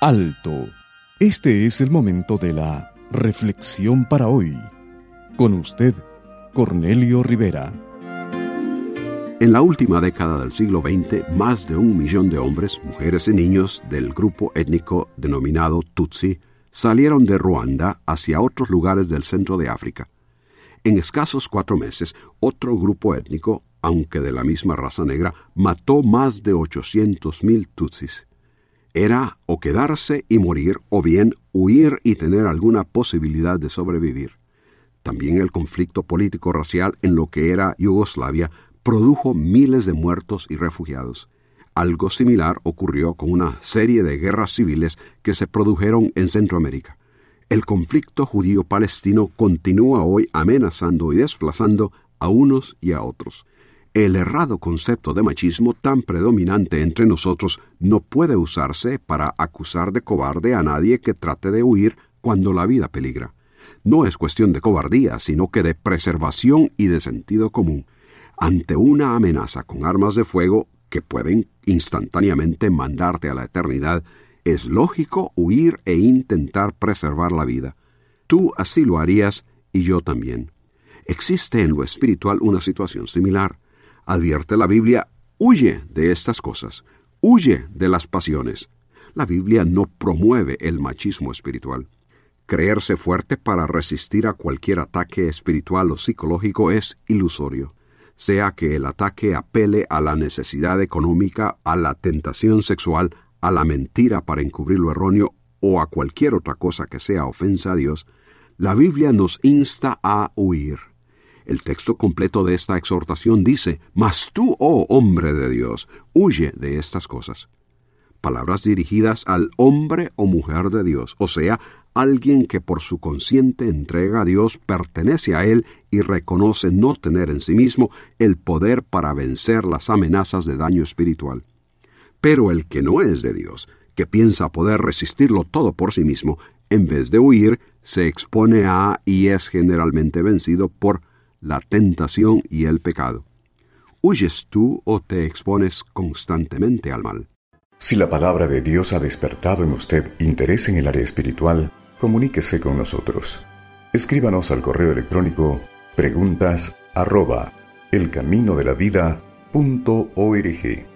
Alto. Este es el momento de la reflexión para hoy. Con usted, Cornelio Rivera. En la última década del siglo XX, más de un millón de hombres, mujeres y niños del grupo étnico denominado Tutsi salieron de Ruanda hacia otros lugares del centro de África. En escasos cuatro meses, otro grupo étnico, aunque de la misma raza negra, mató más de 800.000 Tutsis. Era o quedarse y morir, o bien huir y tener alguna posibilidad de sobrevivir. También el conflicto político-racial en lo que era Yugoslavia produjo miles de muertos y refugiados. Algo similar ocurrió con una serie de guerras civiles que se produjeron en Centroamérica. El conflicto judío-palestino continúa hoy amenazando y desplazando a unos y a otros. El errado concepto de machismo tan predominante entre nosotros no puede usarse para acusar de cobarde a nadie que trate de huir cuando la vida peligra. No es cuestión de cobardía, sino que de preservación y de sentido común. Ante una amenaza con armas de fuego que pueden instantáneamente mandarte a la eternidad, es lógico huir e intentar preservar la vida. Tú así lo harías y yo también. Existe en lo espiritual una situación similar advierte la Biblia, huye de estas cosas, huye de las pasiones. La Biblia no promueve el machismo espiritual. Creerse fuerte para resistir a cualquier ataque espiritual o psicológico es ilusorio, sea que el ataque apele a la necesidad económica, a la tentación sexual, a la mentira para encubrir lo erróneo o a cualquier otra cosa que sea ofensa a Dios, la Biblia nos insta a huir. El texto completo de esta exhortación dice, Mas tú, oh hombre de Dios, huye de estas cosas. Palabras dirigidas al hombre o mujer de Dios, o sea, alguien que por su consciente entrega a Dios pertenece a Él y reconoce no tener en sí mismo el poder para vencer las amenazas de daño espiritual. Pero el que no es de Dios, que piensa poder resistirlo todo por sí mismo, en vez de huir, se expone a y es generalmente vencido por la tentación y el pecado. ¿Huyes tú o te expones constantemente al mal? Si la palabra de Dios ha despertado en usted interés en el área espiritual, comuníquese con nosotros. Escríbanos al correo electrónico preguntas arroba elcaminodelavida.org.